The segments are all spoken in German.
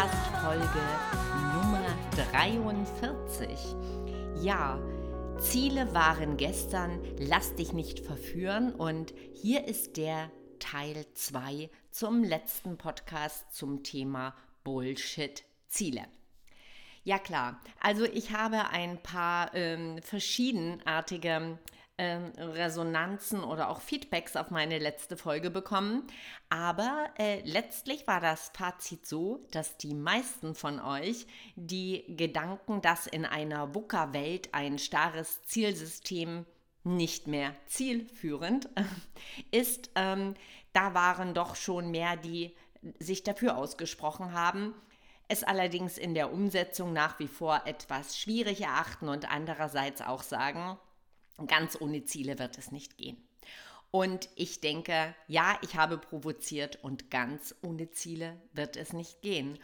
Podcast-Folge Nummer 43. Ja, Ziele waren gestern, lass dich nicht verführen und hier ist der Teil 2 zum letzten Podcast zum Thema Bullshit-Ziele. Ja klar, also ich habe ein paar ähm, verschiedenartige ähm, Resonanzen oder auch Feedbacks auf meine letzte Folge bekommen. Aber äh, letztlich war das Fazit so, dass die meisten von euch die Gedanken, dass in einer VUCA-Welt ein starres Zielsystem nicht mehr zielführend ist, ähm, da waren doch schon mehr, die sich dafür ausgesprochen haben, es allerdings in der Umsetzung nach wie vor etwas schwierig erachten und andererseits auch sagen, Ganz ohne Ziele wird es nicht gehen. Und ich denke, ja, ich habe provoziert und ganz ohne Ziele wird es nicht gehen.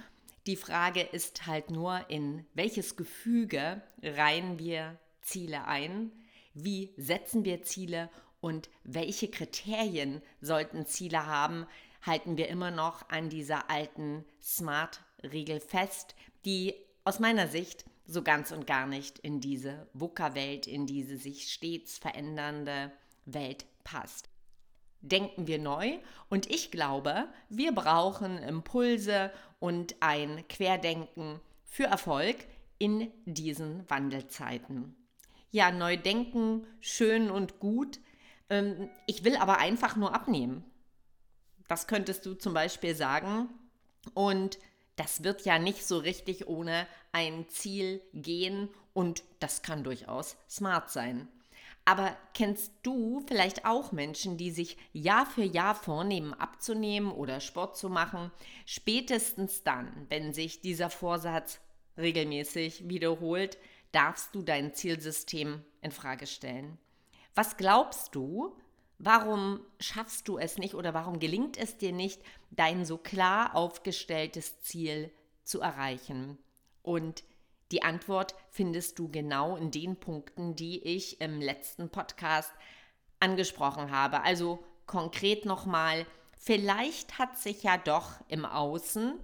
Die Frage ist halt nur, in welches Gefüge reihen wir Ziele ein? Wie setzen wir Ziele und welche Kriterien sollten Ziele haben? Halten wir immer noch an dieser alten SMART-Regel fest, die aus meiner Sicht so ganz und gar nicht in diese VUCA-Welt, in diese sich stets verändernde Welt passt. Denken wir neu und ich glaube, wir brauchen Impulse und ein Querdenken für Erfolg in diesen Wandelzeiten. Ja, neu denken, schön und gut. Ähm, ich will aber einfach nur abnehmen. Das könntest du zum Beispiel sagen. Und das wird ja nicht so richtig ohne ein Ziel gehen und das kann durchaus smart sein. Aber kennst du vielleicht auch Menschen, die sich Jahr für Jahr vornehmen, abzunehmen oder Sport zu machen, spätestens dann, wenn sich dieser Vorsatz regelmäßig wiederholt, darfst du dein Zielsystem in Frage stellen. Was glaubst du, Warum schaffst du es nicht oder warum gelingt es dir nicht, dein so klar aufgestelltes Ziel zu erreichen? Und die Antwort findest du genau in den Punkten, die ich im letzten Podcast angesprochen habe. Also konkret nochmal, vielleicht hat sich ja doch im Außen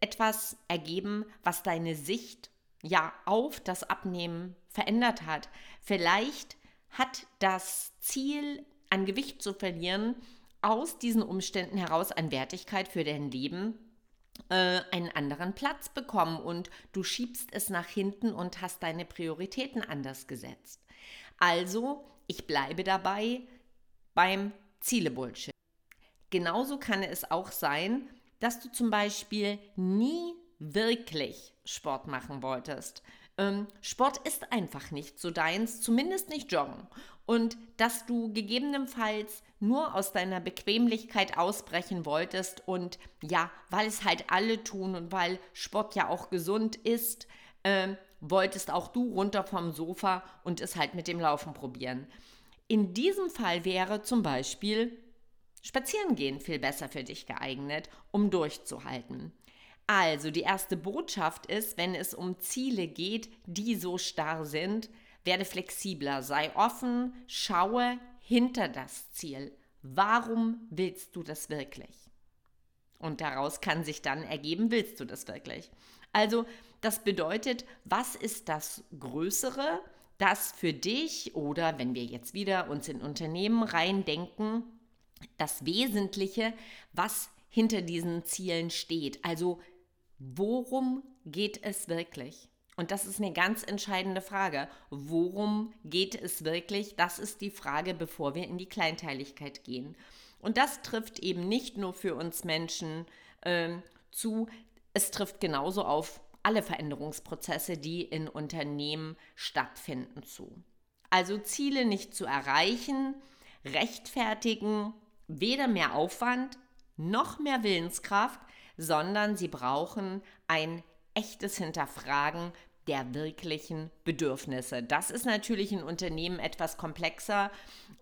etwas ergeben, was deine Sicht ja auf das Abnehmen verändert hat. Vielleicht hat das Ziel an Gewicht zu verlieren, aus diesen Umständen heraus an Wertigkeit für dein Leben einen anderen Platz bekommen und du schiebst es nach hinten und hast deine Prioritäten anders gesetzt. Also, ich bleibe dabei beim Ziele-Bullshit. Genauso kann es auch sein, dass du zum Beispiel nie wirklich Sport machen wolltest. Ähm, Sport ist einfach nicht so deins, zumindest nicht Joggen und dass du gegebenenfalls nur aus deiner Bequemlichkeit ausbrechen wolltest und ja, weil es halt alle tun und weil Sport ja auch gesund ist, äh, wolltest auch du runter vom Sofa und es halt mit dem Laufen probieren. In diesem Fall wäre zum Beispiel Spazierengehen viel besser für dich geeignet, um durchzuhalten. Also die erste Botschaft ist, wenn es um Ziele geht, die so starr sind, werde flexibler, sei offen, schaue hinter das Ziel. Warum willst du das wirklich? Und daraus kann sich dann ergeben, willst du das wirklich? Also, das bedeutet, was ist das Größere, das für dich oder wenn wir jetzt wieder uns in Unternehmen reindenken, das Wesentliche, was hinter diesen Zielen steht. Also, worum geht es wirklich? Und das ist eine ganz entscheidende Frage. Worum geht es wirklich? Das ist die Frage, bevor wir in die Kleinteiligkeit gehen. Und das trifft eben nicht nur für uns Menschen äh, zu, es trifft genauso auf alle Veränderungsprozesse, die in Unternehmen stattfinden, zu. Also Ziele nicht zu erreichen, rechtfertigen weder mehr Aufwand noch mehr Willenskraft, sondern sie brauchen ein echtes Hinterfragen der wirklichen Bedürfnisse. Das ist natürlich in Unternehmen etwas komplexer,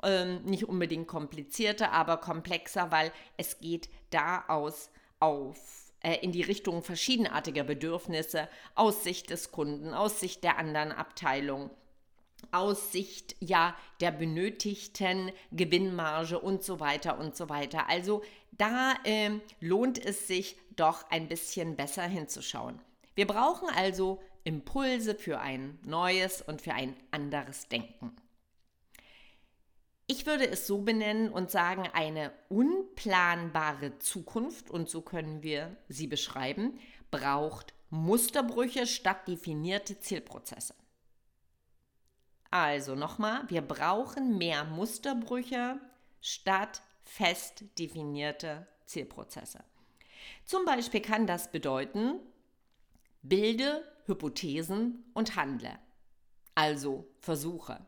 ähm, nicht unbedingt komplizierter, aber komplexer, weil es geht da aus auf äh, in die Richtung verschiedenartiger Bedürfnisse aus Sicht des Kunden, aus Sicht der anderen Abteilung, aus Sicht ja der benötigten Gewinnmarge und so weiter und so weiter. Also da äh, lohnt es sich doch ein bisschen besser hinzuschauen. Wir brauchen also Impulse für ein neues und für ein anderes Denken. Ich würde es so benennen und sagen, eine unplanbare Zukunft, und so können wir sie beschreiben, braucht Musterbrüche statt definierte Zielprozesse. Also nochmal, wir brauchen mehr Musterbrüche statt fest definierte Zielprozesse. Zum Beispiel kann das bedeuten, bilde Hypothesen und handle. Also versuche.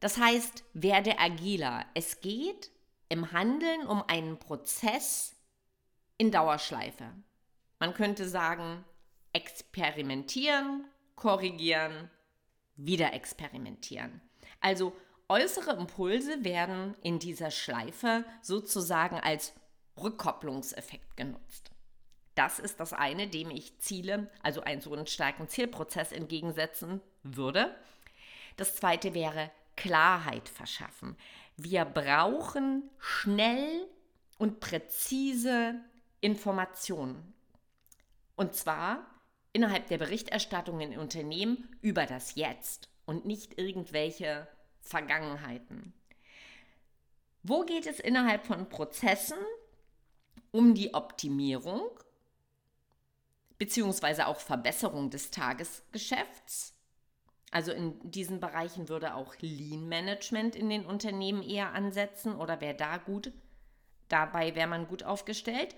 Das heißt, werde agiler. Es geht im Handeln um einen Prozess in Dauerschleife. Man könnte sagen, experimentieren, korrigieren, wieder experimentieren. Also äußere Impulse werden in dieser Schleife sozusagen als Rückkopplungseffekt genutzt. Das ist das eine, dem ich Ziele, also einen so einen starken Zielprozess entgegensetzen würde. Das zweite wäre Klarheit verschaffen. Wir brauchen schnell und präzise Informationen. Und zwar innerhalb der Berichterstattung in Unternehmen über das Jetzt und nicht irgendwelche Vergangenheiten. Wo geht es innerhalb von Prozessen um die Optimierung beziehungsweise auch Verbesserung des Tagesgeschäfts? Also in diesen Bereichen würde auch Lean Management in den Unternehmen eher ansetzen oder wäre da gut, dabei wäre man gut aufgestellt.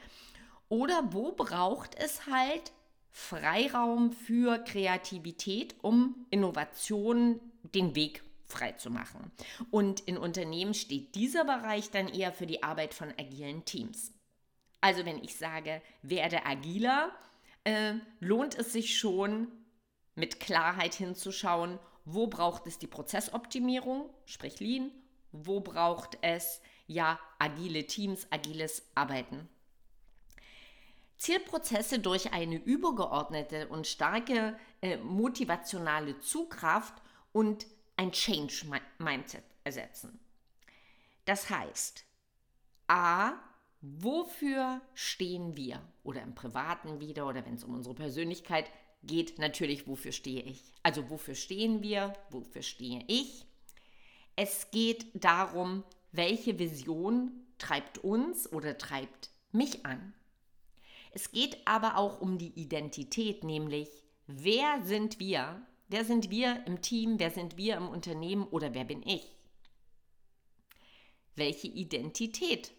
Oder wo braucht es halt Freiraum für Kreativität, um Innovationen den Weg frei zu machen. Und in Unternehmen steht dieser Bereich dann eher für die Arbeit von agilen Teams. Also wenn ich sage, werde agiler, äh, lohnt es sich schon, mit Klarheit hinzuschauen, wo braucht es die Prozessoptimierung, sprich Lean, wo braucht es ja agile Teams, agiles Arbeiten. Zielprozesse durch eine übergeordnete und starke äh, motivationale Zugkraft und ein Change-Mindset ersetzen. Das heißt, a, wofür stehen wir? Oder im Privaten wieder oder wenn es um unsere Persönlichkeit geht, natürlich, wofür stehe ich? Also wofür stehen wir? Wofür stehe ich? Es geht darum, welche Vision treibt uns oder treibt mich an? Es geht aber auch um die Identität, nämlich wer sind wir? Wer sind wir im Team? Wer sind wir im Unternehmen? Oder wer bin ich? Welche Identität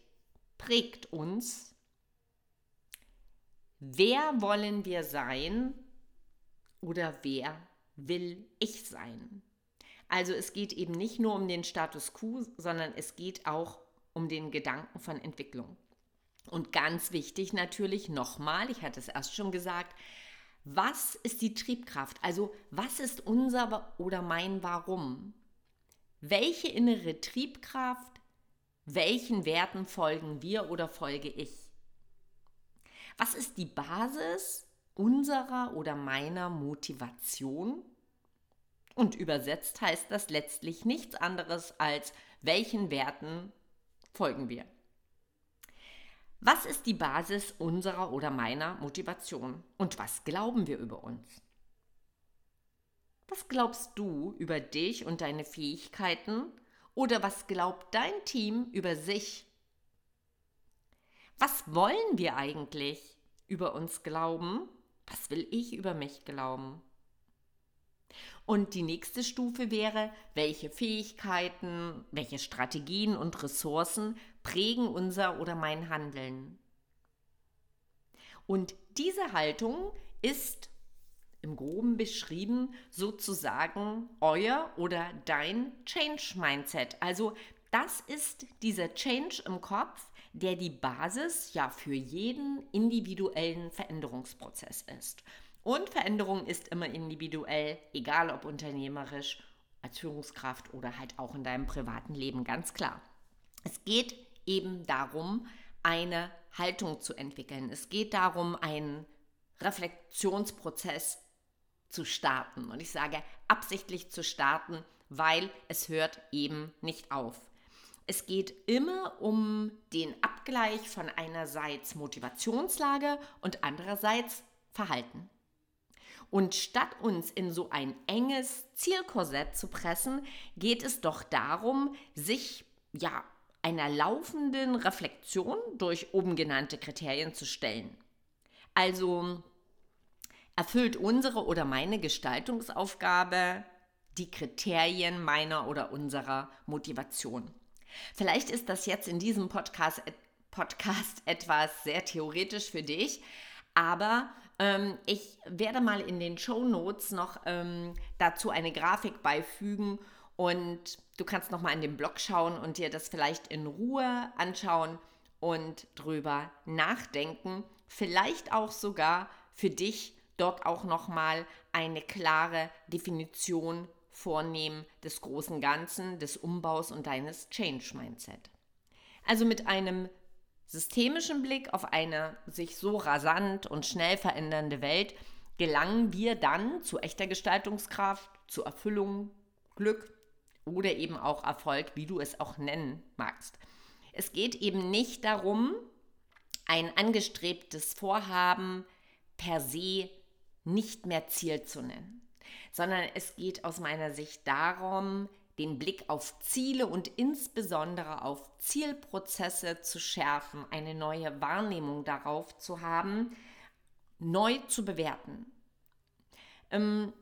prägt uns? Wer wollen wir sein? Oder wer will ich sein? Also es geht eben nicht nur um den Status quo, sondern es geht auch um den Gedanken von Entwicklung. Und ganz wichtig natürlich nochmal, ich hatte es erst schon gesagt, was ist die Triebkraft? Also was ist unser oder mein Warum? Welche innere Triebkraft, welchen Werten folgen wir oder folge ich? Was ist die Basis unserer oder meiner Motivation? Und übersetzt heißt das letztlich nichts anderes als, welchen Werten folgen wir? Was ist die Basis unserer oder meiner Motivation? Und was glauben wir über uns? Was glaubst du über dich und deine Fähigkeiten? Oder was glaubt dein Team über sich? Was wollen wir eigentlich über uns glauben? Was will ich über mich glauben? Und die nächste Stufe wäre, welche Fähigkeiten, welche Strategien und Ressourcen prägen unser oder mein Handeln. Und diese Haltung ist im groben beschrieben sozusagen euer oder dein Change Mindset. Also das ist dieser Change im Kopf, der die Basis ja für jeden individuellen Veränderungsprozess ist. Und Veränderung ist immer individuell, egal ob unternehmerisch, als Führungskraft oder halt auch in deinem privaten Leben, ganz klar. Es geht eben darum, eine Haltung zu entwickeln. Es geht darum, einen Reflexionsprozess zu starten. Und ich sage absichtlich zu starten, weil es hört eben nicht auf. Es geht immer um den Abgleich von einerseits Motivationslage und andererseits Verhalten. Und statt uns in so ein enges Zielkorsett zu pressen, geht es doch darum, sich ja einer laufenden Reflexion durch oben genannte Kriterien zu stellen. Also erfüllt unsere oder meine Gestaltungsaufgabe die Kriterien meiner oder unserer Motivation. Vielleicht ist das jetzt in diesem Podcast, Podcast etwas sehr theoretisch für dich, aber ähm, ich werde mal in den Show Notes noch ähm, dazu eine Grafik beifügen und du kannst noch mal in den Blog schauen und dir das vielleicht in Ruhe anschauen und drüber nachdenken. Vielleicht auch sogar für dich dort auch noch mal eine klare Definition vornehmen des großen Ganzen, des Umbaus und deines Change Mindset. Also mit einem systemischen Blick auf eine sich so rasant und schnell verändernde Welt gelangen wir dann zu echter Gestaltungskraft, zu Erfüllung, Glück oder eben auch Erfolg, wie du es auch nennen magst. Es geht eben nicht darum, ein angestrebtes Vorhaben per se nicht mehr Ziel zu nennen sondern es geht aus meiner Sicht darum, den Blick auf Ziele und insbesondere auf Zielprozesse zu schärfen, eine neue Wahrnehmung darauf zu haben, neu zu bewerten. Ähm,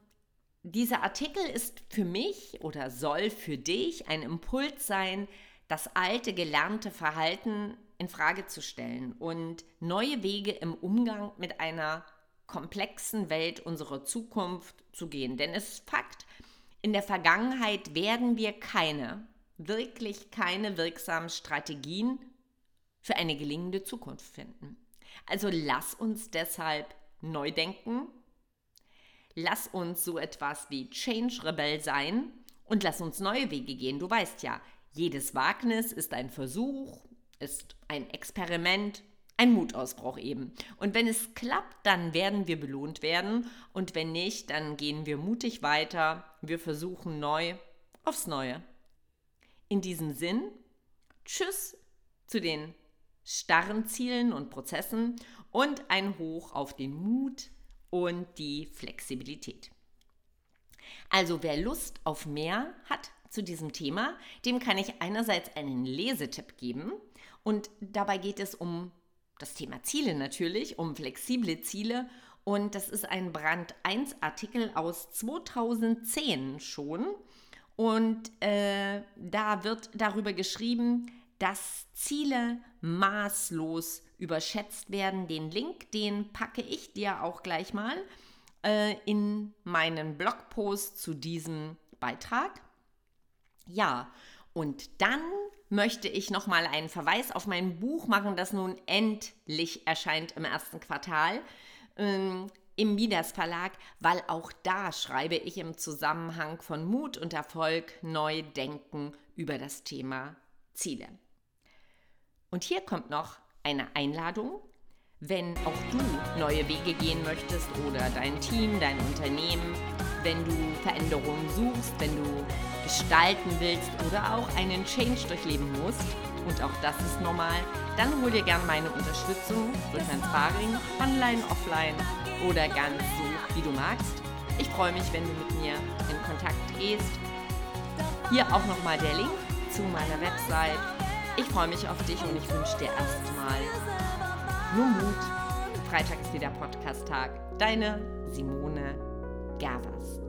dieser Artikel ist für mich oder soll für dich ein Impuls sein, das alte gelernte Verhalten in Frage zu stellen und neue Wege im Umgang mit einer komplexen Welt unserer Zukunft zu gehen. Denn es ist Fakt, in der Vergangenheit werden wir keine, wirklich keine wirksamen Strategien für eine gelingende Zukunft finden. Also lass uns deshalb neu denken, lass uns so etwas wie Change Rebell sein und lass uns neue Wege gehen. Du weißt ja, jedes Wagnis ist ein Versuch, ist ein Experiment ein Mutausbruch eben. Und wenn es klappt, dann werden wir belohnt werden. Und wenn nicht, dann gehen wir mutig weiter. Wir versuchen neu aufs Neue. In diesem Sinn, tschüss zu den starren Zielen und Prozessen und ein Hoch auf den Mut und die Flexibilität. Also wer Lust auf mehr hat zu diesem Thema, dem kann ich einerseits einen Lesetipp geben und dabei geht es um das Thema Ziele natürlich, um flexible Ziele. Und das ist ein Brand 1 Artikel aus 2010 schon. Und äh, da wird darüber geschrieben, dass Ziele maßlos überschätzt werden. Den Link, den packe ich dir auch gleich mal äh, in meinen Blogpost zu diesem Beitrag. Ja, und dann möchte ich nochmal einen Verweis auf mein Buch machen, das nun endlich erscheint im ersten Quartal ähm, im Midas Verlag, weil auch da schreibe ich im Zusammenhang von Mut und Erfolg neu denken über das Thema Ziele. Und hier kommt noch eine Einladung. Wenn auch du neue Wege gehen möchtest oder dein Team, dein Unternehmen, wenn du Veränderungen suchst, wenn du gestalten willst oder auch einen Change durchleben musst, und auch das ist normal, dann hol dir gerne meine Unterstützung durch mein Sparring, online, offline oder ganz so, wie du magst. Ich freue mich, wenn du mit mir in Kontakt gehst. Hier auch nochmal der Link zu meiner Website. Ich freue mich auf dich und ich wünsche dir erstmal nur Mut. Freitag ist wieder Podcast-Tag. Deine Simone gathers